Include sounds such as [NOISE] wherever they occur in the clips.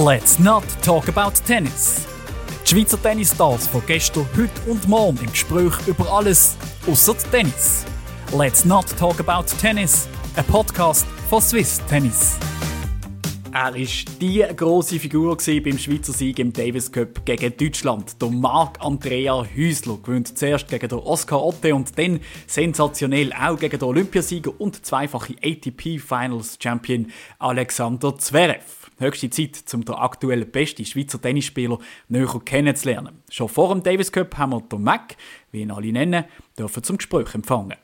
Let's not talk about tennis. Die Schweizer Tennisstars von gestern, heute und morgen im Gespräch über alles außer Tennis. Let's not talk about tennis. Ein Podcast von Swiss Tennis. Er war die grosse Figur beim Schweizer Sieg im Davis Cup gegen Deutschland. Der Marc-Andrea Häusler gewinnt zuerst gegen den Oscar Otte und dann sensationell auch gegen den Olympiasieger und zweifache ATP Finals Champion Alexander Zverev. Höchste Zeit, um den aktuell besten Schweizer Tennisspieler näher kennenzulernen. Schon vor dem Davis Cup haben wir den Mac, wie ihn alle nennen, dürfen zum Gespräch empfangen.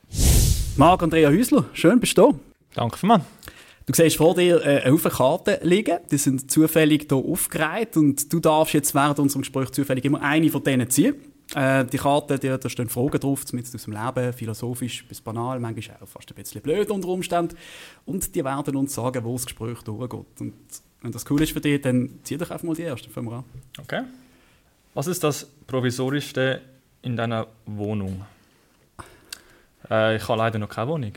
Marc-Andrea Häusler, schön bist du Danke vielmals. Du siehst vor dir äh, eine Haufen Karten liegen, die sind zufällig hier aufgereiht und du darfst jetzt während unserem Gespräch zufällig immer eine von denen ziehen. Äh, die Karten, die, da stehen Fragen drauf, mit aus dem Leben, philosophisch bis banal, manchmal auch fast ein bisschen blöd unter Umständen. Und die werden uns sagen, wo das Gespräch durchgeht. Und wenn das cool ist für dich, dann zieh doch einfach mal die erste, fangen wir an. Okay. Was ist das Provisorischste in deiner Wohnung? Äh, ich habe leider noch keine Wohnung.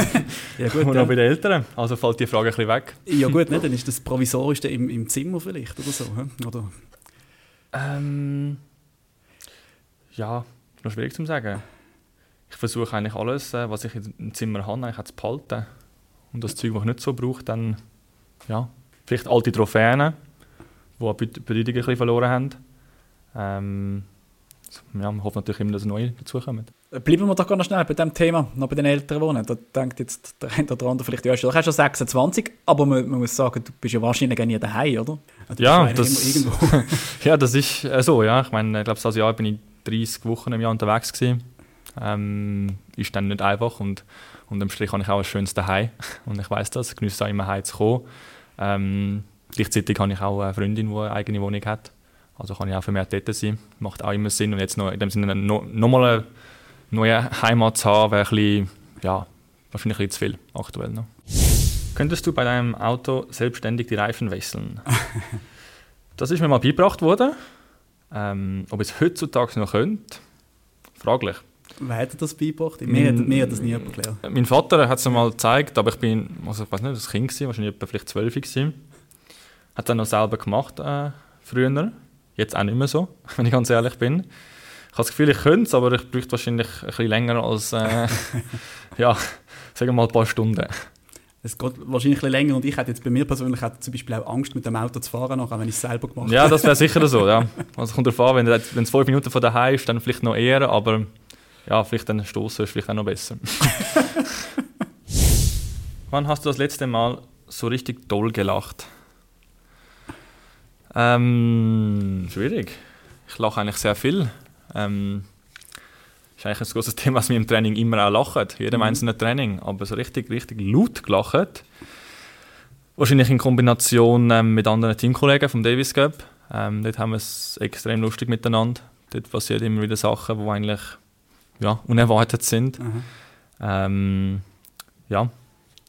[LAUGHS] ja, gut, Und noch bei den Eltern. Also fällt die Frage ein bisschen weg. Ja gut, ne? [LAUGHS] dann ist das Provisorischste im, im Zimmer vielleicht oder so. Oder? Ähm, ja, noch schwierig zu sagen. Ich versuche eigentlich alles, äh, was ich im Zimmer habe, eigentlich zu behalten. Und das Zeug, was ich nicht so brauche, dann ja, vielleicht alte Trophäen, die an Bedeutung ein bisschen verloren haben. Ähm, ja, man hofft natürlich immer, dass neue dazukommen. Bleiben wir doch ganz schnell bei diesem Thema, noch bei den Eltern wohnen. Da denkt jetzt der eine oder andere vielleicht, ja, du hast schon 26, aber man, man, muss sagen, du bist ja wahrscheinlich gar nie daheim, oder? Also, ja, das, [LAUGHS] ja, das ist äh, so, ja. Ich meine, ich glaube, das Jahr bin ich 30 Wochen im Jahr unterwegs gewesen. Ähm, ist dann nicht einfach und unterm Strich habe ich auch ein schönes Daheim [LAUGHS] und ich weiß das, ich genieße auch immer heim zu kommen. Ähm, gleichzeitig habe ich auch eine Freundin, die eine eigene Wohnung hat. Also kann ich auch vermehrt dort sein. Macht auch immer Sinn. Und jetzt noch in dem Sinne noch, noch mal eine neue Heimat zu haben, wäre ein bisschen, ja, wahrscheinlich ein bisschen zu viel aktuell noch. Könntest du bei deinem Auto selbstständig die Reifen wechseln? [LAUGHS] das ist mir mal beigebracht worden. Ähm, ob es heutzutage noch könnte, fraglich. Wer hat das beigebracht? Mir, hat, mir hat das nie jemand gelernt. Mein Vater hat es mal gezeigt, aber ich bin, also ich weiß nicht, das Kind gewesen, wahrscheinlich etwa vielleicht zwölf gewesen. Hat dann noch selber gemacht äh, früher. Jetzt auch nicht mehr so, [LAUGHS] wenn ich ganz ehrlich bin. Ich habe das Gefühl, ich könnte es, aber ich bräuchte wahrscheinlich ein bisschen länger als, äh, [LAUGHS] ja, sagen wir mal ein paar Stunden. Es geht wahrscheinlich ein bisschen länger und ich hätte jetzt bei mir persönlich hätte zum Beispiel auch Angst, mit dem Auto zu fahren, auch wenn ich es selber gemacht habe. Ja, das wäre sicher so, ja. [LAUGHS] Also kommt darauf an, wenn es fünf Minuten von daheim ist, dann vielleicht noch eher, aber ja, vielleicht dann stoßen ist vielleicht auch noch besser. [LAUGHS] Wann hast du das letzte Mal so richtig doll gelacht? Ähm, schwierig. Ich lache eigentlich sehr viel. Ähm, ist eigentlich ein großes Thema, was wir im Training immer auch lachen. Jedem mhm. einzelnen Training. Aber so richtig, richtig laut gelacht. Wahrscheinlich in Kombination ähm, mit anderen Teamkollegen vom Davis Cup. Ähm, dort haben wir es extrem lustig miteinander. Dort passieren immer wieder Sachen, die eigentlich ja, unerwartet sind. Mhm. Ähm, ja,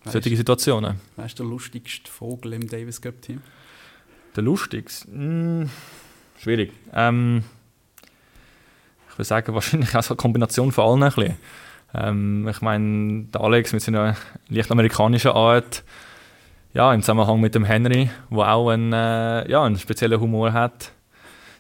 solche Situationen. Wer ist der lustigste Vogel im Davis Cup Team? Der lustigste? Hm, schwierig. Ähm, ich würde sagen, [LAUGHS] wahrscheinlich auch eine Kombination von allen ein bisschen. Ähm, ich meine, der Alex mit seiner leicht amerikanischen Art, ja, im Zusammenhang mit dem Henry, der auch einen, äh, ja, einen speziellen Humor hat.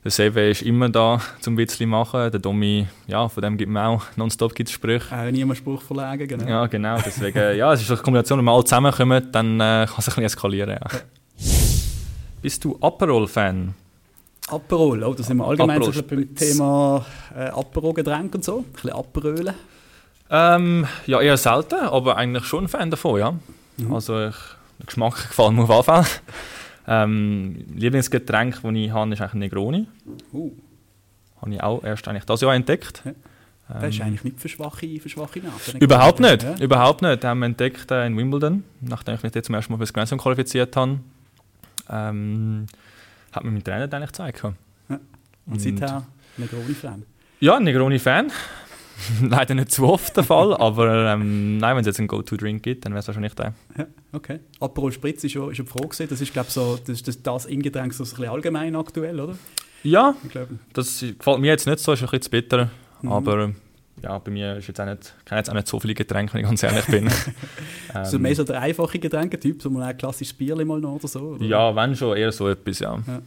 Der Seve ist immer da zum Witzli machen. Der Domi, ja, von dem gibt man auch nonstop gibt's Sprüche. Auch niemand Spruch verlegen, genau. Ja, genau. Deswegen, [LAUGHS] ja, es ist eine Kombination, wenn wir alle zusammenkommen, dann äh, kann es ein bisschen eskalieren. Ja. Bist du Aperol-Fan? Aperol, oh, da sind wir allgemein so beim Thema äh, Aperol-Getränk und so. Ein bisschen Aperölen. Ähm, ja, eher selten, aber eigentlich schon ein Fan davon, ja. Mhm. Also ich, der Geschmack gefällt mir auf jeden Fall. Ähm, Lieblingsgetränk, das ich habe, ist eigentlich Negroni. Uh. Habe ich auch erst eigentlich das Jahr entdeckt. Ja. Das ist ähm, eigentlich nicht für schwache, für schwache Nasen. Überhaupt nicht, ja. überhaupt nicht. Das haben wir entdeckt äh, in Wimbledon, nachdem ich mich jetzt zum ersten Mal für das Grand qualifiziert habe ähm, hat mir mein Trainer eigentlich gezeigt. Ja. Und, und seither Negroni-Fan? Ja, Negroni-Fan. [LAUGHS] Leider nicht zu oft der Fall, aber ähm, nein, wenn es jetzt einen Go-To-Drink gibt, dann wäre es wahrscheinlich der. Ja, okay. Aperol Spritz ist schon, ist schon froh gewesen. Das ist, glaube so, das, das, das Ingetränk so ein bisschen allgemein aktuell, oder? Ja, das gefällt mir jetzt nicht so, ist ein bisschen bitter, mhm. aber ja, bei mir ist jetzt auch nicht, kann jetzt auch nicht so viele Getränke, wenn ich ganz ehrlich bin. [LAUGHS] ähm, so mehr so der einfache Getränketyp, so mal ein klassisches Bier mal noch oder so? Oder? Ja, wenn schon, eher so etwas, ja. ja.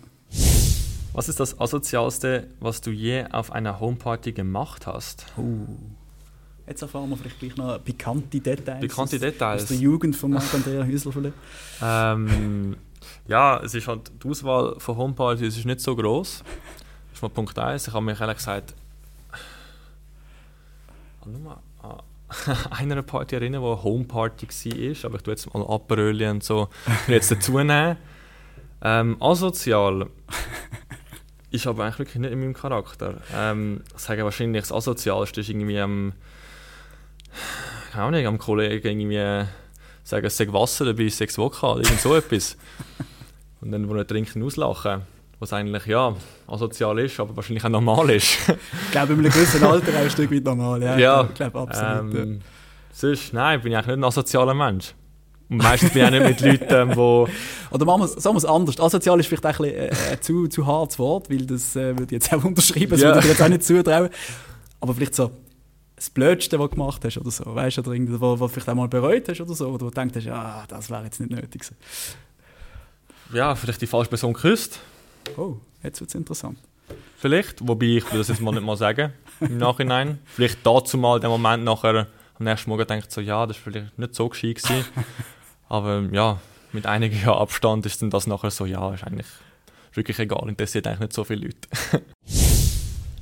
Was ist das Asozialste, was du je auf einer Homeparty gemacht hast? Uh. Jetzt erfahren wir vielleicht gleich noch pikante Details. Pikante Details. Aus der Jugend von Marc-Andrea Hüsler ähm, Ja, es ist halt, die Auswahl von Homepartys ist nicht so groß. Das ist mal Punkt 1. Ich habe mich ehrlich gesagt nur mal an [LAUGHS] einer Party erinnern, die eine Homeparty war, aber ich tue jetzt mal Aperöli und so jetzt dazu nehmen. Ähm, asozial ist aber eigentlich wirklich nicht in meinem Charakter. Ähm, ich sage wahrscheinlich, das Asozialste ist irgendwie am, keine Ahnung, am Kollegen irgendwie sagen, es sei Wasser dabei, sechs Vokal, irgend so etwas. [LAUGHS] Und dann, wo er trinken, auslachen. Was eigentlich, ja, asozial ist, aber wahrscheinlich auch normal ist. ich glaube, in einem gewissen Alter auch ein Stück weit normal, ja. ja ich glaube, absolut. Ähm, ja. Sonst, nein, bin ich eigentlich nicht ein asozialer Mensch. Meistens bin ich auch nicht mit Leuten, die... Oder machen wir, sagen wir es anders. Asozial ist vielleicht ein, bisschen, äh, äh, zu, zu hartes Wort, weil das äh, würde ich jetzt auch unterschreiben, das ja. würde ich jetzt auch nicht zutrauen. Aber vielleicht so das Blödste, was du gemacht hast oder so, weißt du, oder irgendwas, was du vielleicht auch mal bereut hast oder so, oder wo du denkst, ja, das wäre jetzt nicht nötig gewesen. Ja, vielleicht die falsche Person geküsst. Oh, jetzt wird es interessant. Vielleicht, wobei ich will das jetzt mal nicht mal sagen [LAUGHS] im Nachhinein. Vielleicht dazu mal den Moment nachher am nächsten Morgen denkt so, ja, das war vielleicht nicht so gescheit gewesen. Aber ja, mit einigen Jahren Abstand ist dann das nachher so, ja, ist eigentlich wirklich egal, interessiert eigentlich nicht so viele Leute. [LAUGHS]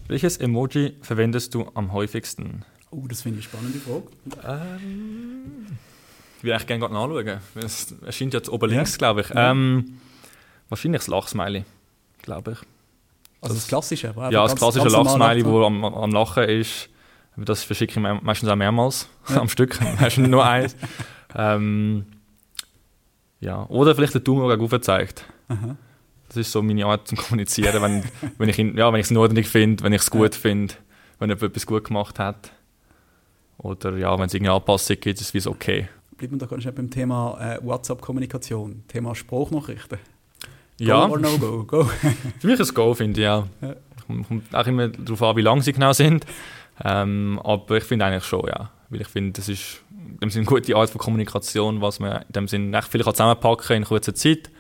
Welches Emoji verwendest du am häufigsten? Oh, das finde ich eine spannende Frage. Ähm, ich würde eigentlich gerne nachschauen. Es erscheint jetzt oben links, ja. glaube ich. Ähm, wahrscheinlich das Lachsmiley, glaube ich. Also das, das klassische? Ja, das klassische Lachsmiley, das am, am Lachen ist. Das verschicke ich meistens auch mehrmals ja. [LAUGHS] am Stück. Meistens nur eins. [LAUGHS] ähm, ja. Oder vielleicht der Daumen, gezeigt. Aha. Das ist so meine Art zu kommunizieren, wenn, [LAUGHS] wenn ich ja, es in Ordnung finde, wenn ich es gut ja. finde, wenn jemand etwas gut gemacht hat. Oder ja, wenn es irgendeine Anpassung gibt, ist es okay. Bleiben wir doch ganz schnell beim Thema äh, WhatsApp-Kommunikation, Thema Spruchnachrichten. Go ja. or no go? Go. [LAUGHS] Für mich ist es Go, finde ich, ja. ja. Kommt auch immer darauf an, wie lang sie genau sind. Ähm, aber ich finde eigentlich schon, ja. Weil ich finde, das ist in dem Sinne eine gute Art von Kommunikation, was man in dem Sinne recht viel zusammenpacken kann in kurzer Zeit.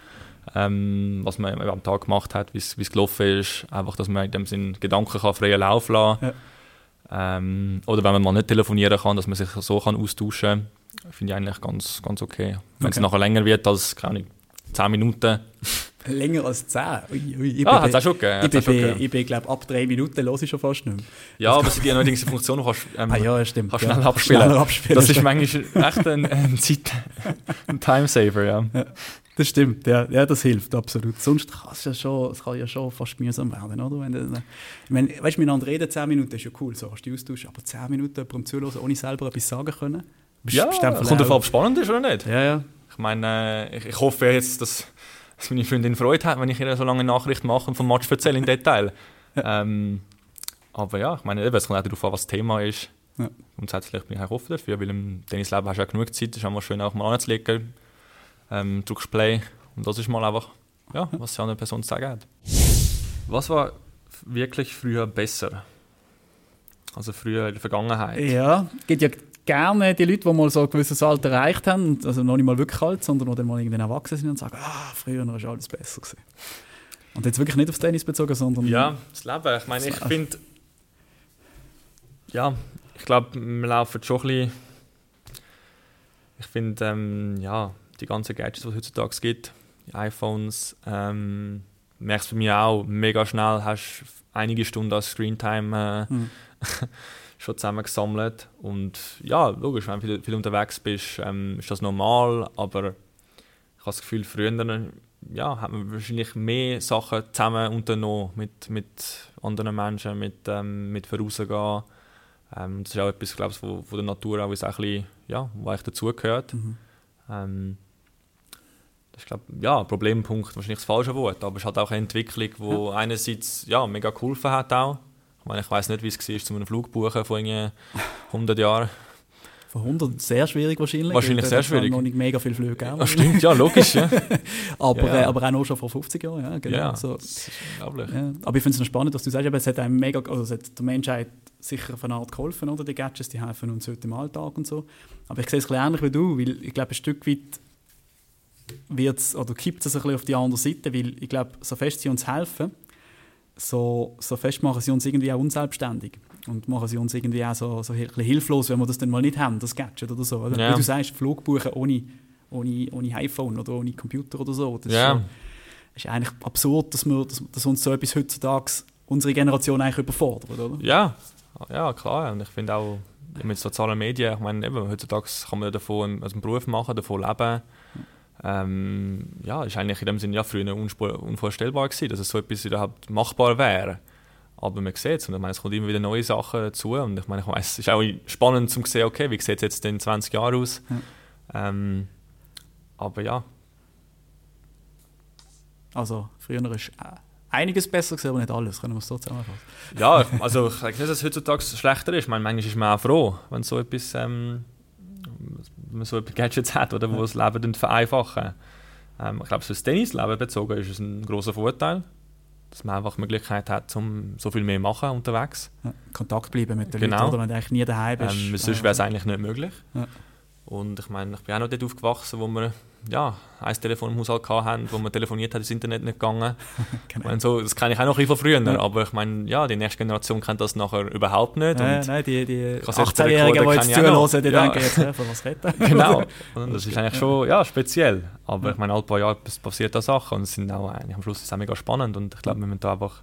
Ähm, was man am Tag gemacht hat, wie es gelaufen ist. Einfach, dass man in dem Sinne Gedanken kann freien Lauf lassen kann. Ja. Ähm, oder wenn man mal nicht telefonieren kann, dass man sich so kann austauschen kann. Finde ich eigentlich ganz, ganz okay. Wenn okay. es nachher länger wird als, keine 10 Minuten, Länger als 10? Ui, ui. Ich ah, hat es auch schon gegeben. Ich bin, ich bin glaube ab 3 Minuten los ich schon fast nicht mehr. Ja, aber es gibt ja neuerdings eine Funktion, die ähm, ah, ja, stimmt, kannst schnell ja. abspielen. abspielen. Das ist manchmal echt ein, ein, Zeit, ein Timesaver, ja. ja. Das stimmt, ja, ja, das hilft absolut. Sonst kann es ja schon, es kann ja schon fast mühsam werden, oder? Wenn, du, wenn, weißt du, miteinander reden 10 Minuten ist ja cool, so hast du Austausch, aber 10 Minuten jemandem zuhören, ohne selber etwas sagen können. Ja, kommt davon, ob spannend ist oder nicht. Ja, ja. Ich meine, ich, ich hoffe jetzt, dass dass meine Freundin Freude hat, wenn ich ihr so lange Nachrichten mache und vom Match erzähle in Detail. ähm, aber ja, ich meine, es kommt auch darauf an, was das Thema ist. Ja. Grundsätzlich bin ich auch offen dafür, weil im Tennisleben hast du auch genug Zeit, es ist auch schön, auch mal anzulegen, ähm, drückst Play und das ist mal einfach, ja, was die andere Person zu sagen hat. Was war wirklich früher besser? Also früher in der Vergangenheit? Ja, gibt ja gerne die Leute, die mal so ein gewisses Alter erreicht haben, also noch nicht mal wirklich alt, sondern die dann mal irgendwann erwachsen sind und sagen, ah, früher war alles besser gewesen. Und jetzt wirklich nicht aufs Tennis bezogen, sondern... Ja, das Leben. Ich meine, ich finde... Ja, ich glaube, wir laufen schon ein bisschen... Ich finde, ähm, ja, die ganzen Gadgets, die es heutzutage gibt, die iPhones, ähm, merkst du bei mir auch mega schnell, hast einige Stunden als Screentime äh, mhm. [LAUGHS] schon zusammengesammelt. Und ja, logisch, wenn du viel, viel unterwegs bist, ähm, ist das normal, aber ich habe das Gefühl, früher ja, hat man wahrscheinlich mehr Sachen zusammen unternommen mit, mit anderen Menschen, mit, ähm, mit vorausgehen. Ähm, das ist auch etwas, glaube ich, von, von der Natur auch, ein bisschen, ja, was dazugehört. Mhm. Ähm, das ist, glaube ja, Problempunkt, wahrscheinlich das falsche Wort, aber es halt auch eine Entwicklung, die ja. einerseits ja, mega geholfen hat auch, meine, ich weiß nicht, wie es war, zu einem Flug buchen vor 100 Jahren. Von 100 sehr schwierig wahrscheinlich. Wahrscheinlich sehr schwierig. noch nicht mega viele Flüge gegeben. Ja, stimmt, ja, logisch. Ja. [LAUGHS] aber, ja, ja. Äh, aber auch noch schon vor 50 Jahren. Ja, genau. ja so. das ist unglaublich. Aber ich finde es noch spannend, dass du sagst, es hat einem mega, also es hat der Menschheit sicher auf eine Art geholfen, oder? Die Gadgets, die helfen uns heute im Alltag und so. Aber ich sehe es ein ähnlich wie du, weil ich glaube, ein Stück weit wird's, oder kippt es ein bisschen auf die andere Seite, weil ich glaube, so fest sie uns helfen, so, so fest machen sie uns irgendwie auch unselbstständig und machen sie uns irgendwie auch so, so ein hilflos, wenn wir das dann mal nicht haben, das Gadget oder so. Oder? Ja. Wie du sagst, Flug buchen ohne, ohne, ohne iPhone oder ohne Computer oder so. Das ja. ist, ist eigentlich absurd, dass, wir, dass, dass uns so etwas heutzutage unsere Generation eigentlich überfordert, oder? Ja, ja klar. Und ich finde auch mit sozialen Medien, ich meine, eben, heutzutage kann man davon also einen Beruf machen, davon leben. Ähm, ja, ist eigentlich in dem Sinne ja früher unvorstellbar gewesen, dass es so etwas überhaupt machbar wäre. Aber man sieht es und ich meine, es kommen immer wieder neue Sachen dazu und ich meine, ich weiss, es ist auch spannend zu sehen, okay, wie sieht es jetzt in 20 Jahren aus. Ja. Ähm, aber ja. Also früher ist äh, einiges besser gewesen, aber nicht alles, können wir es so zusammenfassen. Ja, also ich sage nicht, dass es heutzutage schlechter ist. Ich meine, manchmal ist man auch froh, wenn so etwas, ähm, man so Gadgets hat, oder, wo ja. das Leben vereinfachen. Ähm, ich glaube, für das Tennisleben bezogen ist es ein großer Vorteil dass man einfach die Möglichkeit hat, um so viel mehr machen unterwegs. Ja, Kontakt bleiben mit den genau. Leuten, oder wenn du eigentlich nie daheim bist. Ähm, sonst wäre es eigentlich nicht möglich. Ja. Und ich meine, ich bin auch noch dort aufgewachsen, wo wir ja, ein Telefon im Haushalt hatten, wo man telefoniert hat, das Internet nicht gegangen. [LAUGHS] genau. meine, so, das kenne ich auch noch ein von früher, ja. aber ich meine, ja, die nächste Generation kennt das nachher überhaupt nicht. Ja, nein, die, die 18-Jährigen, die jetzt zuhören, die ja. denken jetzt, ja, von was reden [LAUGHS] Genau, [LAUGHS] das ist eigentlich schon ja, speziell. Aber ich meine, alle paar Jahre passiert da Sachen und es sind auch eigentlich am Schluss ist auch mega spannend und ich glaube, wir müssen da einfach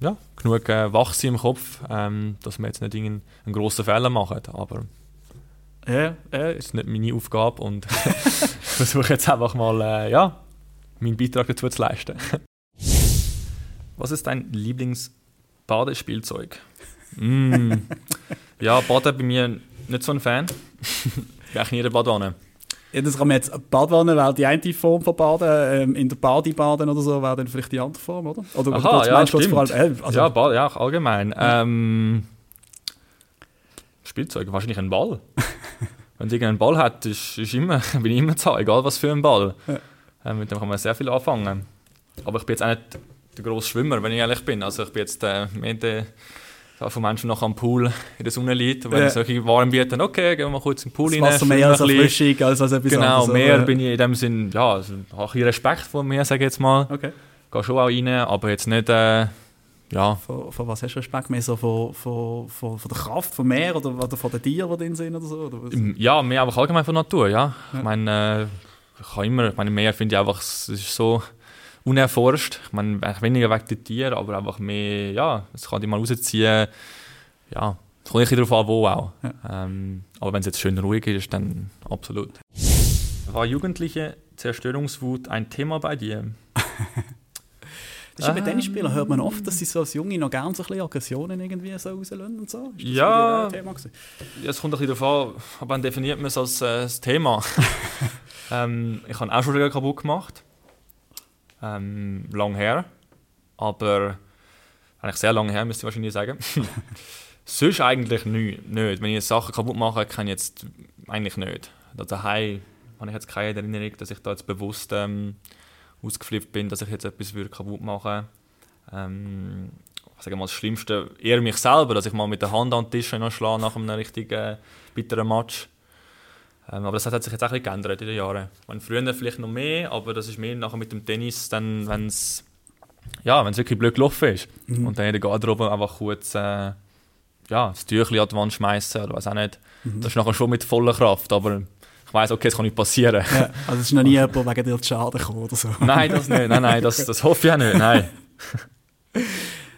ja, genug äh, wach sein im Kopf, ähm, dass wir jetzt nicht einen, einen grossen Fehler machen, aber ja, ja. Das ist nicht meine Aufgabe und [LAUGHS] versuche jetzt einfach mal, äh, ja, meinen Beitrag dazu zu leisten. [LAUGHS] Was ist dein Lieblingsbadespielzeug? mm. [LAUGHS] Ja, Baden bei mir nicht so ein Fan. ich bin eigentlich nie in der Badwanne. Ja, das kann man jetzt, Badwanne wäre die eine Form von Baden, ähm, in der Badi baden oder so wäre dann vielleicht die andere Form, oder? Oder, Aha, oder ja, stimmt. Vor allem, äh, also, ja, Bad, ja, allgemein. Ja. Ähm, Spielzeug, wahrscheinlich ein Ball. Wenn du einen Ball hat, ist, ist immer, [LAUGHS] bin ich immer zu egal was für ein Ball. Ja. Äh, mit dem kann man sehr viel anfangen. Aber ich bin jetzt auch nicht der grosse Schwimmer, wenn ich ehrlich bin. Also ich bin jetzt äh, mehr der von Menschen noch am Pool in der Sonne liegt. Und wenn ja. solche warm bieten, okay, gehen wir mal kurz in den Pool das rein. Wasser mehr als Erfrischung als, als etwas Genau, anderes, mehr bin ich in dem Sinn, ja, also, habe ich Respekt vor mir, sage ich jetzt mal. Okay. Gehe schon auch rein, aber jetzt nicht... Äh, ja. Von, von, was hast du Respekt? Mehr so von, von, von, von der Kraft vom Meer oder, oder von den Tieren, die drin sind oder so? Oder ja, mehr einfach allgemein von Natur, ja. ja. Ich meine, äh, ich kann immer, ich meine, Meer finde ich einfach, es ist so unerforscht. Ich meine, weniger wegen der Tiere, aber einfach mehr, ja, es kann dich mal rausziehen. Ja, es kommt nicht darauf an, wo auch. Ja. Ähm, aber wenn es jetzt schön ruhig ist, dann absolut. [LAUGHS] War jugendliche Zerstörungswut ein Thema bei dir? [LAUGHS] Das ist bei Tennisspielern hört man oft, dass sie so als Junge noch gerne so ein bisschen Aggressionen irgendwie so rauslösen und so. Ja, Thema ja, es kommt ein bisschen darauf an, wann definiert man es als äh, das Thema. [LAUGHS] ähm, ich habe auch schon Regeln kaputt gemacht. Ähm, lang her. Aber eigentlich sehr lange her, müsste ich wahrscheinlich sagen. [LAUGHS] Sonst eigentlich nicht. Wenn ich jetzt Sachen kaputt mache, kann ich jetzt eigentlich nicht. Daheim habe ich jetzt keine Erinnerung, dass ich da jetzt bewusst ähm, ausgeflippt bin, dass ich jetzt etwas würde kaputt machen würde. Ähm, ich sage mal, das Schlimmste eher mich selber, dass ich mal mit der Hand an den Tisch schlage nach einem richtig äh, bitteren Match. Ähm, aber das hat sich jetzt auch ein bisschen geändert in den Jahren. meine, früher vielleicht noch mehr, aber das ist mehr nachher mit dem Tennis, dann, wenn es ja, wirklich blöd gelaufen ist. Mhm. Und dann in der Garderobe einfach kurz äh, ja, das Tüchlein an die Wand schmeißen oder was auch nicht. Mhm. Das ist nachher schon mit voller Kraft, aber weiß, okay, es kann nicht passieren. Ja, also es ist noch nie jemand wegen dir zu Schaden gekommen oder so. Nein, das nicht. Nein, nein, das, das hoffe ich auch nicht. Nein. [LAUGHS]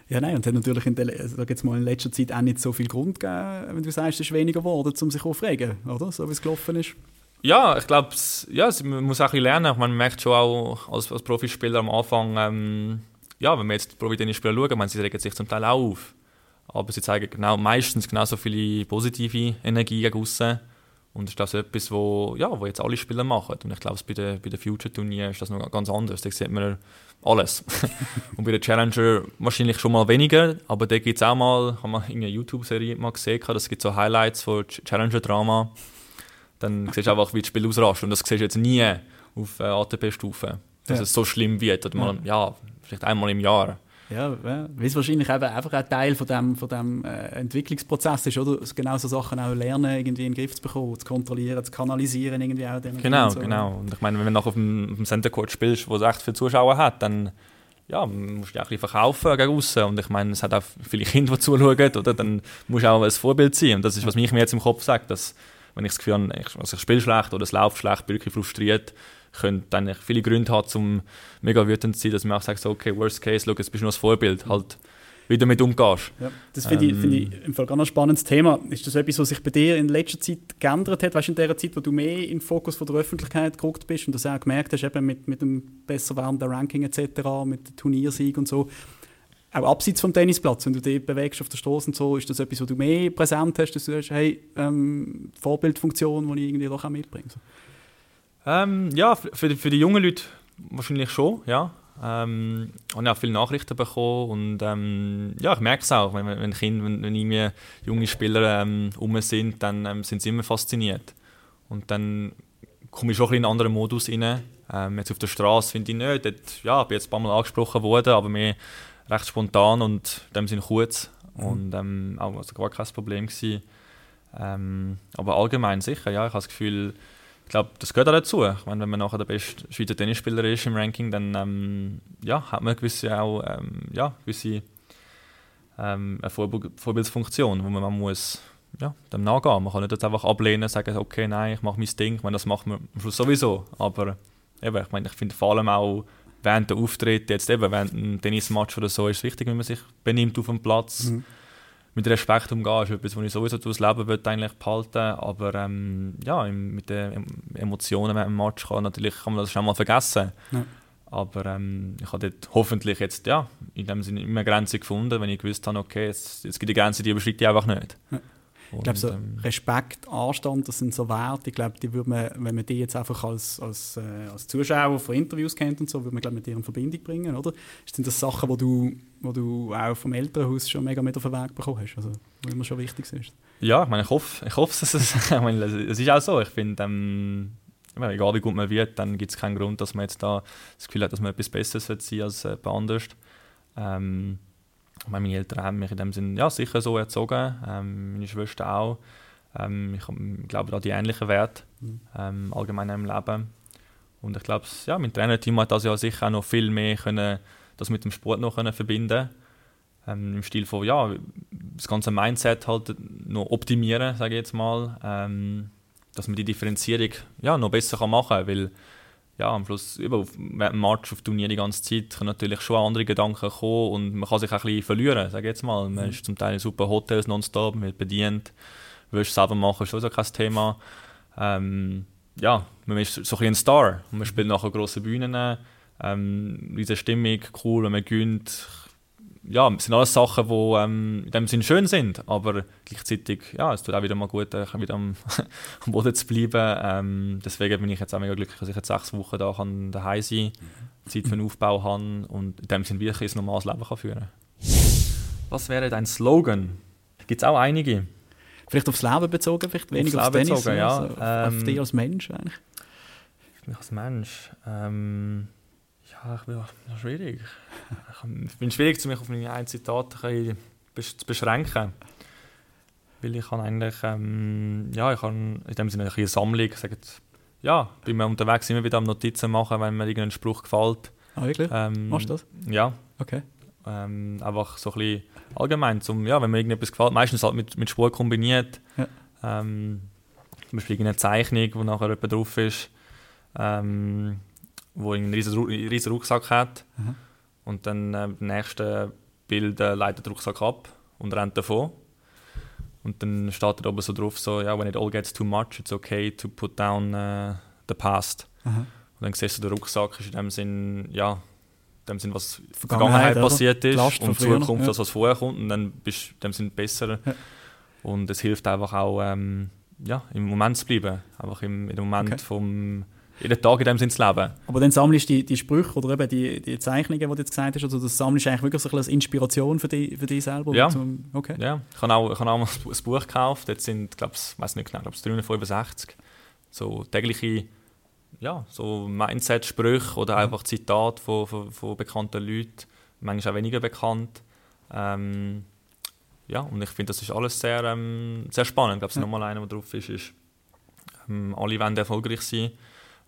Ja, nein, und es hat natürlich in, der, also mal in letzter Zeit auch nicht so viel Grund gegeben, wenn du sagst, es ist weniger geworden, um sich aufregen, oder? So wie es gelaufen ist. Ja, ich glaube, ja, man muss auch ein bisschen lernen. Man merkt schon auch als, als Profispieler am Anfang, ähm, ja, wenn wir jetzt Profi-Tennisspieler schauen, man, sie regen sich zum Teil auch auf. Aber sie zeigen genau, meistens genauso viele positive Energie gegen aussen Und ist das etwas, wo, ja, wo jetzt alle Spieler machen. Und ich glaube, bei den, bei den Future-Turnieren ist das noch ganz anders. Da sieht man alles. [LAUGHS] und bei den Challenger wahrscheinlich schon mal weniger, aber da gibt es auch mal, haben wir in einer YouTube-Serie mal gesehen, es gibt so Highlights von Challenger-Drama. Dann siehst du einfach, wie das Spiel ausrastet. Und das siehst du jetzt nie auf äh, ATP-Stufe. Dass ja. es so schlimm wird. Oder mal, ja. ja, vielleicht einmal im Jahr. Ja, ja weil es wahrscheinlich eben einfach ein Teil von dem, von dem äh, Entwicklungsprozess ist, oder? Genau so Sachen auch lernen, irgendwie in den Griff zu bekommen, zu kontrollieren, zu kanalisieren irgendwie auch. Genau, so. genau. Und ich meine, wenn du nachher auf dem, auf dem Center Court spielst, wo es echt viele Zuschauer hat, dann ja, musst du auch ein bisschen verkaufen gegen aussen. Und ich meine, es hat auch viele Kinder, die [LAUGHS] zuschauen, oder? Dann musst du auch ein Vorbild sein. Und das ist, was mich mir jetzt im Kopf sagt, dass wenn ich das Gefühl habe, ich, also ich spiele schlecht oder es läuft schlecht, bin wirklich frustriert, könnte eigentlich viele Gründe haben, um mega wütend zu sein, dass man auch sagt, so, okay, worst case, schau, jetzt bist du nur das Vorbild, halt, wie du damit umgehst. Ja, das finde ähm, ich, find ich im Fall ganz ein spannendes Thema. Ist das etwas, was sich bei dir in letzter Zeit geändert hat? Weißt du, in der Zeit, wo du mehr in den Fokus von der Öffentlichkeit geguckt bist und das auch gemerkt hast, eben mit, mit dem besser werdenden Ranking etc., mit dem Turniersieg und so, auch abseits vom Tennisplatz, wenn du dich bewegst auf der Straße und so, ist das etwas, wo du mehr präsent hast, dass du sagst, hey, ähm, Vorbildfunktion, die ich irgendwie doch auch mitbringe? Ähm, ja, für, für die jungen Leute wahrscheinlich schon, ja. Ähm, habe auch viele Nachrichten bekommen und ähm, ja, ich merke es auch, wenn, wenn Kinder, wenn, wenn irgendwie junge Spieler ähm, um sind, dann ähm, sind sie immer fasziniert. Und dann komme ich schon ein in einen anderen Modus rein. Ähm, jetzt auf der Straße finde ich nicht, dort, ja, bin jetzt ein paar Mal angesprochen worden, aber mehr recht spontan und in dem Sinne kurz mhm. und ähm, auch also gar kein Problem gewesen. Ähm, aber allgemein sicher, ja, ich habe das Gefühl, ich glaube, das gehört auch dazu. Ich meine, wenn man nachher der beste Schweizer Tennisspieler ist im Ranking, dann ähm, ja, hat man gewisse auch ähm, ja, gewisse ähm, eine Vorbildsfunktion, wo man, man muss ja, dem nachgehen. Man kann nicht einfach ablehnen und sagen, okay, nein, ich mache mein Ding. Ich meine, das macht man am Schluss sowieso. Aber eben, ich meine, ich finde vor allem auch während der Auftritt, jetzt eben während einem Tennismatch oder so, ist es wichtig, wie man sich benimmt auf dem Platz. Mhm mit Respekt umgehen, ist etwas, was ich sowieso das Leben will, eigentlich behalten Aber ähm, ja, mit den Emotionen dem Match kann, natürlich, kann man das schon mal vergessen. Ja. Aber ähm, ich habe dort hoffentlich jetzt ja, in dem Sinne immer eine Grenze gefunden, wenn ich gewusst habe, okay, jetzt, jetzt gibt die Grenze, die überschreite ich einfach nicht. Ja. Ich glaube, so ähm, Respekt, Anstand, das sind so Werte. Ich glaube, die würde man, wenn man die jetzt einfach als, als, äh, als Zuschauer von Interviews kennt und so, würde man glaube mit dir in Verbindung bringen, oder? Sind das Sachen, die du, wo du auch vom Elternhaus schon mega mit auf den Weg bekommen hast, also wo immer schon wichtig ist? Ja, ich meine, ich hoffe, ich hoffe dass es, [LAUGHS] ich meine, es ist auch so. Ich finde, ähm, egal wie gut man wird, dann gibt es keinen Grund, dass man jetzt da das Gefühl hat, dass man etwas Besseres wird sein als äh, anders. Ähm, meine Eltern haben mich in dem Sinne ja, sicher so erzogen, ähm, meine Schwester auch. Ähm, ich glaube, da die ähnlichen Werte mhm. ähm, allgemein im Leben. Und ich glaube, ja, mein Trainerteam hat das ja sicher auch noch viel mehr können, das mit dem Sport noch können verbinden ähm, Im Stil von, ja, das ganze Mindset halt noch optimieren, sage ich jetzt mal. Ähm, dass man die Differenzierung ja, noch besser kann machen kann, weil ja, am Schluss über dem Match auf Turnier die ganze Zeit können natürlich schon andere Gedanken kommen und man kann sich auch ein bisschen verlieren, sage jetzt mal. Man mhm. ist zum Teil in super Hotels nonstop, man wird bedient, willst selber machen, ist sowieso kein Thema. Ähm, ja, man ist so ein, Star und man spielt nachher grosse Bühnen, ähm, diese Stimmung, cool, wenn man gönnt, ja, es sind alles Sachen, die ähm, in dem Sinn schön sind, aber gleichzeitig, ja, es tut auch wieder mal gut, äh, wieder am, [LAUGHS] am Boden zu bleiben. Ähm, deswegen bin ich jetzt auch mega glücklich, dass ich jetzt sechs Wochen da kann daheim sein kann, Zeit für den Aufbau habe und in dem Sinn wirklich ein normales Leben kann führen Was wäre dein Slogan? Gibt es auch einige? Vielleicht aufs Leben bezogen, vielleicht weniger aufs, aufs Tennis, bezogen, ja. Also auf, ähm, auf dich als Mensch eigentlich? Mich als Mensch? Ähm, ich bin schwierig. Ich bin schwierig, mich auf meine ein Zitat zu beschränken. Weil ich habe eigentlich, ähm, ja, ich habe in dem Sinne eine Sammlung. Ich sage ja, bin mir unterwegs immer wieder am Notizen machen, wenn mir irgendein Spruch gefällt. Ah, wirklich? Ähm, Machst du das? Ja. Okay. Ähm, einfach so ein bisschen allgemein, zum, ja, wenn mir irgendetwas gefällt, meistens halt mit, mit Sport kombiniert. Ja. Ähm, zum Beispiel eine Zeichnung, wo nachher jemand drauf ist. Ähm, wo einen riesen, riesen Rucksack hat. Mhm. Und dann äh, im nächsten Bild äh, leitet der Rucksack ab und rennt davon. Und dann steht da oben so drauf, so, yeah, when it all gets too much, it's okay to put down uh, the past. Mhm. Und dann siehst du, der Rucksack ist in dem Sinn, ja, in dem Sinn, was in der Vergangenheit passiert ist Last und Zukunft, ja. das, was vorher kommt. Und dann bist du in dem Sinn besser. Ja. Und es hilft einfach auch, ähm, ja, im Moment zu bleiben. Einfach im, im Moment okay. vom jeden Tag in dem Sinne zu leben. Aber dann sammelst du die, die Sprüche oder eben die, die Zeichnungen, die du jetzt gesagt hast, also das sammelst du eigentlich wirklich so ein als Inspiration für dich, für dich selber? Ja. okay. ja. Ich habe auch, ich habe auch mal ein Buch gekauft, jetzt sind, glaube ich, weiß nicht genau, glaube 365, so tägliche ja, so Mindset-Sprüche oder einfach Zitate von, von, von, bekannten Leuten, manchmal auch weniger bekannt. Ähm, ja, und ich finde, das ist alles sehr, ähm, sehr spannend. Ich glaube, es ja. nochmal einer, der drauf ist, ist ähm, alle wollen erfolgreich sein,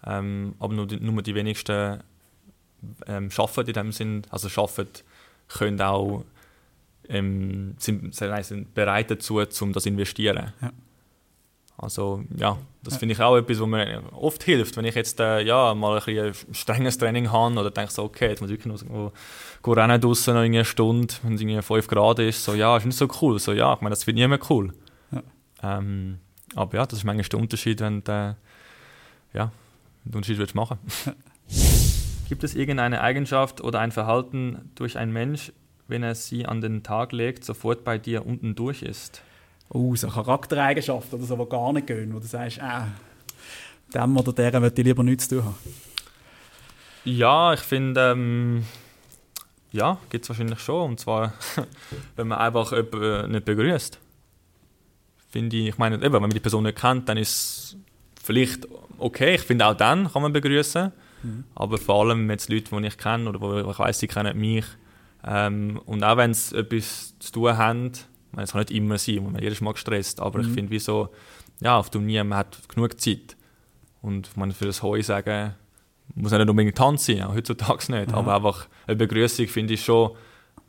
ähm, aber nur die, nur die wenigsten ähm, schaffen in dem Sinn, also schaffen, können auch ähm, sind, sind bereit dazu, um das zu investieren. Ja. Also ja, das finde ich auch etwas, was mir oft hilft, wenn ich jetzt äh, ja, mal ein, ein strenges Training habe oder denke so, okay, jetzt muss ich wirklich noch go rennen draussen noch eine Stunde, wenn es irgendwie 5 Grad ist, so ja, ist nicht so cool, so ja, ich meine, das finde ich immer cool. Ja. Ähm, aber ja, das ist manchmal der Unterschied, wenn du äh, ja, den Unterschied willst machen. [LAUGHS] Gibt es irgendeine Eigenschaft oder ein Verhalten durch einen Mensch, wenn er sie an den Tag legt, sofort bei dir unten durch ist? oh, so Charaktereigenschaften oder so, die gar nicht gehen, wo du sagst, äh, dem oder der möchte ich lieber nichts zu tun haben? Ja, ich finde, ähm, ja, gibt es wahrscheinlich schon. Und zwar, [LAUGHS] wenn man einfach jemanden nicht begrüßt. Finde ich, ich meine, eben, wenn man die Person nicht kennt, dann ist es vielleicht okay. Ich finde, auch dann kann man begrüßen. Mhm. Aber vor allem jetzt Leute, die ich kenne oder wo ich weiß, sie kennen mich. Ähm, und auch wenn sie etwas zu tun haben, meine, es kann nicht immer sein, man ist jedes Mal gestresst, aber mhm. ich finde, wie so, ja, auf Turnier, man hat genug Zeit. Und man für das Heu sagen, muss nicht unbedingt Tanz sein, auch heutzutage nicht, Aha. aber einfach eine Begrüßung finde ich schon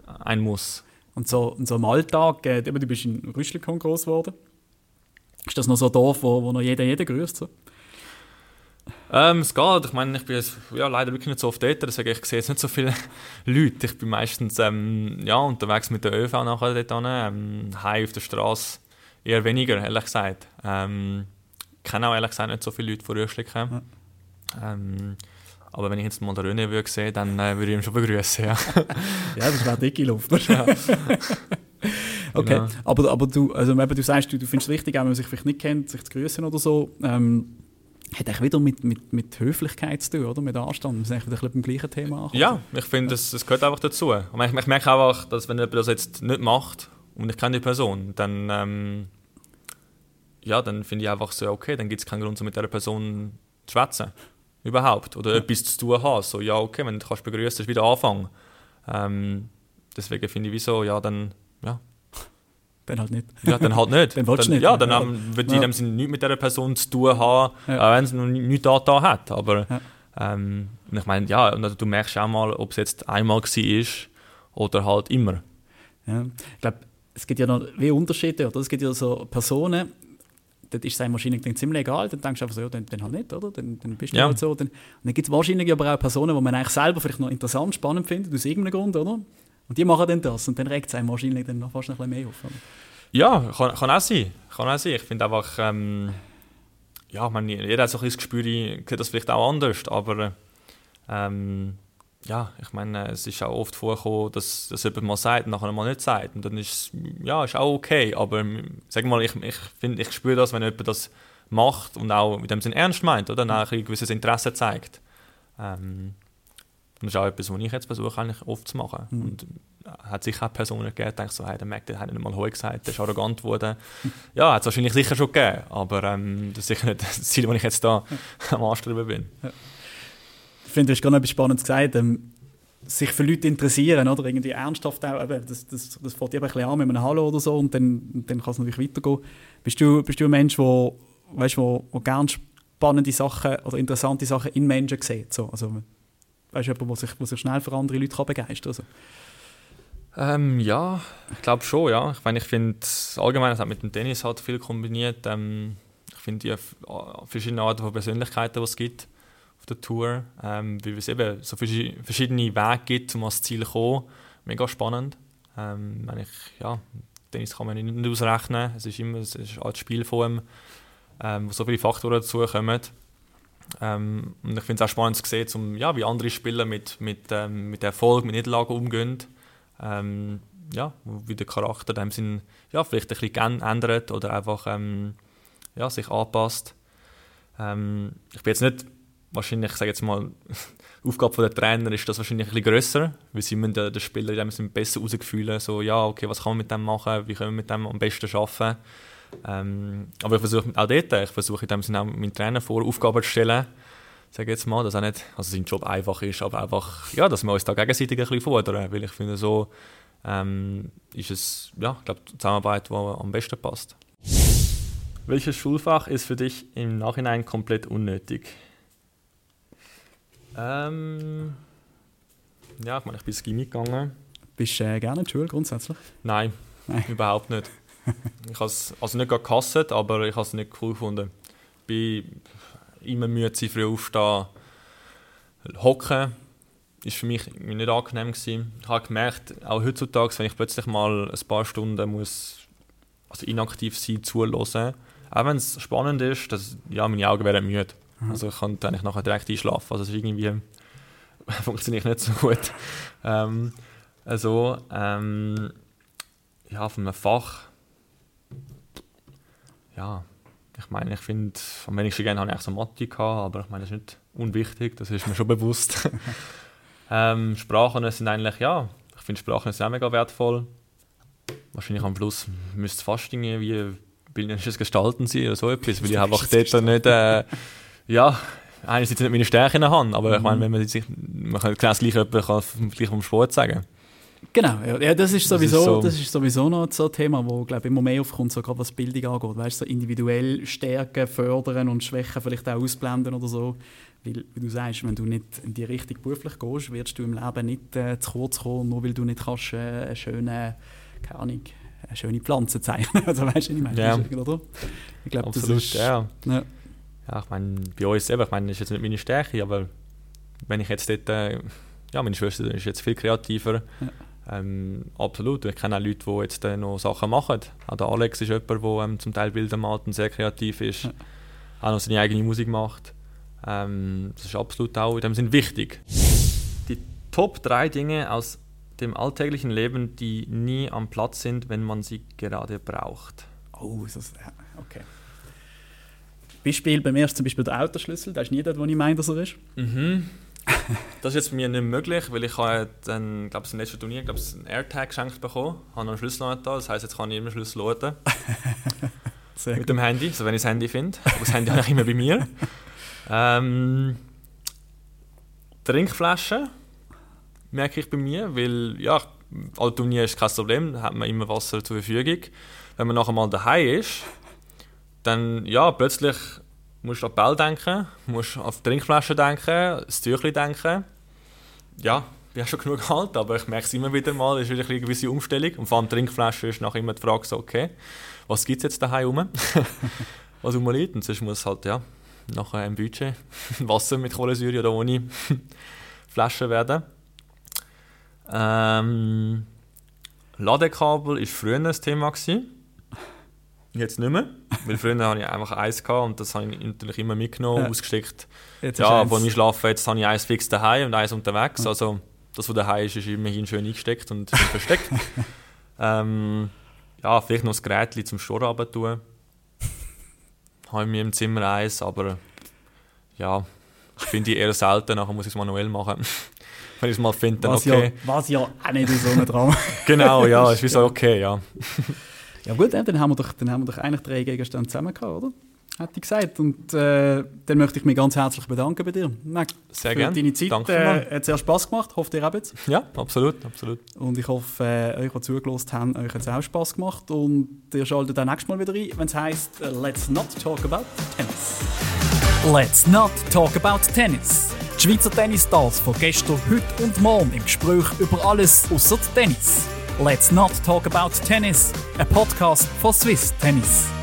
ein Muss. Und so, und so im Alltag, äh, du bist in Rüschlikon groß geworden. Ist das noch so ein Dorf, wo, wo noch jeder jeden grüßt? So? Ähm, es geht. Ich meine, ich bin jetzt, ja, leider wirklich nicht so oft dort, deswegen ich sehe jetzt nicht so viele [LAUGHS] Leute. Ich bin meistens ähm, ja, unterwegs mit der ÖV nachher dort hin. Ähm, heim auf der Straße eher weniger, ehrlich gesagt. Ähm, ich kenne auch ehrlich gesagt nicht so viele Leute von Rüschliken. Ähm, aber wenn ich jetzt mal den René würde sehen, dann äh, würde ich ihn schon begrüßen. Ja, [LAUGHS] ja das wäre dicke Luft. [LAUGHS] ja. okay, genau. aber, aber du, also, du sagst, du, du findest es wichtig, auch wenn man sich vielleicht nicht kennt, sich zu grüßen oder so. Ähm, hat eigentlich wieder mit, mit, mit Höflichkeit zu tun, oder? Mit Anstand. Wir sind eigentlich wieder beim gleichen Thema ankommen. Ja, ich finde, das, das gehört einfach dazu. Und ich, ich merke einfach, dass wenn jemand das jetzt nicht macht und ich kenne die Person, dann, ähm, ja, dann finde ich einfach so, okay, dann gibt es keinen Grund, so mit dieser Person zu schwätzen. Überhaupt. Oder ja. etwas zu tun haben. So, ja, okay, wenn du kannst begrüßen, ist wieder anfangen. Ähm, deswegen finde ich, wieso, ja, dann, dann halt nicht. Ja, dann halt nicht. [LAUGHS] dann willst du nicht. Ja, dann ja. wird ja. in dem Sinne nichts mit dieser Person zu tun haben, ja. wenn sie noch nichts da, da hat. Aber ähm, ich meine, ja, und also, du merkst auch mal, ob es jetzt einmal war oder halt immer. Ja. Ich glaube, es gibt ja noch wie Unterschiede, oder? Es gibt ja so Personen, dort ist es einem wahrscheinlich ziemlich egal, dann denkst du einfach so, ja, dann, dann halt nicht, oder? Dann, dann bist du ja. halt so. Dann, und dann gibt es wahrscheinlich aber auch Personen, die man eigentlich selber vielleicht noch interessant, spannend findet, aus irgendeinem Grund, oder? Und die machen dann das und dann regt es einem wahrscheinlich dann noch fast ein bisschen mehr auf. Oder? Ja, kann, kann auch sein. Kann auch sein. Ich finde einfach, ähm, ja, man, jeder hat so ein bisschen das Gespür, sieht das vielleicht auch anders, aber ähm, ja, ich meine, es ist auch oft vorgekommen, dass, dass jemand mal sagt und nachher mal nicht sagt. Und dann ist ja, ist auch okay. Aber sag mal, ich, ich, find, ich spüre das, wenn jemand das macht und auch mit dem Sinn ernst meint, oder? Dann auch ein gewisses Interesse zeigt. Ähm, das ist auch etwas, was ich jetzt versuche, eigentlich oft zu machen. Mhm. Und hat sicher auch Personen gegeben, die so, hey, der Mac, der hat nicht mal Heu gesagt, der ist arrogant geworden. [LAUGHS] ja, hat es wahrscheinlich sicher schon gegeben, aber ähm, das ist sicher nicht das Ziel, wo ich jetzt da [LAUGHS] am Anstreben bin. Ja. Ich finde, du hast gerade etwas Spannendes gesagt. Ähm, sich für Leute interessieren, oder? Irgendwie ernsthaft auch, eben, das, das, das fängt eben ein bisschen an mit einem Hallo oder so und dann, dann kann es natürlich weitergehen. Bist du, bist du ein Mensch, der weißt, wo, wo gerne spannende Sachen oder interessante Sachen in Menschen sieht? So, also, weißt du, jemand, der sich, der sich schnell für andere Leute kann begeistern kann? Also. Ähm, ja, ich glaube schon, ja. Ich meine, ich finde allgemein, das hat mit dem Tennis halt viel kombiniert. Ähm, ich finde die verschiedenen Arten von Persönlichkeiten, die es gibt auf der Tour, ähm, wie es eben so verschiedene Wege gibt, um ans Ziel zu kommen, mega spannend. Ähm, wenn ich, ja, Tennis kann man nicht ausrechnen, es ist immer es ist eine Spielform, ähm, wo so viele Faktoren dazukommen. Ähm, und ich finde es auch spannend zu sehen, zum, ja, wie andere Spieler mit, mit, ähm, mit Erfolg, mit Niederlagen umgehen ähm, ja, wie der Charakter in dem Sinn ja, vielleicht ein bisschen ändert oder einfach ähm, ja, sich anpasst. Ähm, ich bin jetzt nicht, wahrscheinlich, ich sage jetzt mal, die [LAUGHS] Aufgabe der Trainer ist das wahrscheinlich ein bisschen grösser, weil sie müssen den Spieler in dem besser rausgefühlen, so, ja, okay, was kann man mit dem machen, wie können wir mit dem am besten arbeiten. Ähm, aber ich versuche auch dort, ich versuche in dem Sinne auch meinen Trainer vor Aufgaben zu stellen, sage jetzt mal, dass auch nicht, also sein Job einfach ist, aber einfach, ja, dass wir uns da gegenseitig ein bisschen fordern, weil ich finde, so ähm, ist es, ja, ich glaube, die Zusammenarbeit, die am besten passt. Welches Schulfach ist für dich im Nachhinein komplett unnötig? Ähm, ja, ich meine, ich bin ins Gimmi gegangen. Bist du äh, gerne in der Schule grundsätzlich? Nein, Nein. überhaupt nicht. Ich habe also nicht gehasst, aber ich habe es nicht cool gefunden. Ich bin immer müde früh aufstehen. Hocken ist für mich nicht angenehm gewesen. Ich habe gemerkt, auch heutzutage, wenn ich plötzlich mal ein paar Stunden muss, also inaktiv sein, zulassen, auch wenn es spannend ist, dass, ja, meine Augen werden müde. Mhm. Also ich kann eigentlich nachher direkt einschlafen. Also es ist irgendwie [LAUGHS] funktioniert nicht so gut. Ähm, also ähm, ja, von einem Fach ja, ich meine, ich finde, am wenigsten gerne habe ich so Mathe gehabt, aber ich meine, das ist nicht unwichtig, das ist mir schon bewusst. [LAUGHS] ähm, Sprachen sind eigentlich, ja, ich finde Sprachen sehr mega wertvoll. Wahrscheinlich am Schluss müsste es fast irgendwie bildnerisches Gestalten sein oder so etwas, weil ich einfach dort nicht, äh, ja, einerseits nicht meine Stärken habe, aber mhm. ich meine, wenn man sich, man kann genau das gleiche, kann gleich vom Sport sagen. Genau, ja, das, ist sowieso, das, ist so. das ist sowieso noch so ein Thema, wo glaube immer mehr aufkommt, so gerade was Bildung angeht. Weißt so individuell stärken, fördern und Schwächen vielleicht auch ausblenden oder so. Weil, wie du sagst, wenn du nicht in die Richtung beruflich gehst, wirst du im Leben nicht äh, zu kurz kommen, nur weil du nicht kannst, äh, eine schöne, keine Ahnung, eine schöne Pflanze zeichnen. [LAUGHS] also weißt du, ich meine, ja. oder? Ich glaube, das ist, ja. ja. Ja, ich meine, bei uns selber, ich meine, das ist jetzt nicht meine Stärke, aber wenn ich jetzt dort, äh, ja, meine Schwester ist jetzt viel kreativer. Ja ähm, absolut. Ich kenne auch Leute, die jetzt äh, noch Sachen machen. Auch der Alex ist jemand, der ähm, zum Teil Bilder malt und sehr kreativ ist. Ja. Auch noch seine eigene Musik macht. Ähm, das ist absolut auch in dem Sinn wichtig. Die Top 3 Dinge aus dem alltäglichen Leben, die nie am Platz sind, wenn man sie gerade braucht. Oh, ist das, okay. Beispiel bei mir ist zum Beispiel der Autoschlüssel. Der ist nie dort, wo ich meine, dass er ist. Mhm. [LAUGHS] das ist jetzt bei mir nicht möglich, weil ich habe dann, glaube ich, im letzten Turnier glaub, einen AirTag geschenkt bekommen, habe noch einen Schlüssel da, das heisst, jetzt kann ich immer Schlüssel laden. [LAUGHS] mit gut. dem Handy, also wenn ich das Handy finde. Aber das Handy [LAUGHS] habe ich immer bei mir. Ähm, Trinkflaschen merke ich bei mir, weil ja, alle Turnier ist kein Problem, da hat man immer Wasser zur Verfügung. Wenn man nachher mal daheim ist, dann ja, plötzlich musst an die Bälle denken, musst auf die Trinkflasche denken, das Tüchlein denken. Ja, ich habe schon genug alt, aber ich merke es immer wieder mal, es ist wieder eine gewisse Umstellung. Und vor allem Trinkflasche ist nachher immer die Frage so, okay, was gibt es jetzt daheim rum? [LAUGHS] was rumliegt? Und sonst muss halt, ja, nachher ein Budget [LAUGHS] Wasser mit Kohlensäure oder ohne [LAUGHS] Flasche werden. Ähm, Ladekabel war früher ein Thema. Gewesen. Jetzt nicht mehr, weil früher [LAUGHS] hatte ich einfach eins gehabt und das habe ich natürlich immer mitgenommen, ja. ausgesteckt. Jetzt ja, vor mir schlafen, jetzt habe ich eins fix daheim und eins unterwegs. Ja. Also das, was daheim ist, ist immerhin schön eingesteckt und versteckt. [LAUGHS] ähm, ja, vielleicht noch das Gerät zum Sturm tun. [LAUGHS] habe ich mir im Zimmer eins, aber ja, ich finde die eher selten, nachher muss ich es manuell machen. Wenn ich es mal finde, dann was okay. Ja, was ja auch nicht so ein Traum. genau, ja, ist wie so okay, ja. Ja gut, dann haben wir doch, dann haben wir doch eigentlich drei Gegenstände zusammen gehabt, oder? Hätte ich gesagt. Und äh, dann möchte ich mich ganz herzlich bedanken bei dir. Mac, Sehr gerne. deine Zeit. Danke äh, hat sehr Spass gemacht. Hofft ihr habt Ja, absolut, absolut. Und ich hoffe, äh, euch, die zugelassen haben, euch hat es auch Spass gemacht. Und ihr schaltet dann nächstes Mal wieder ein, wenn es heisst Let's not talk about tennis. Let's not talk about tennis. Die Schweizer Tennisstars von gestern, heute und morgen im Gespräch über alles außer Tennis. Let's Not Talk About Tennis, a podcast for Swiss Tennis.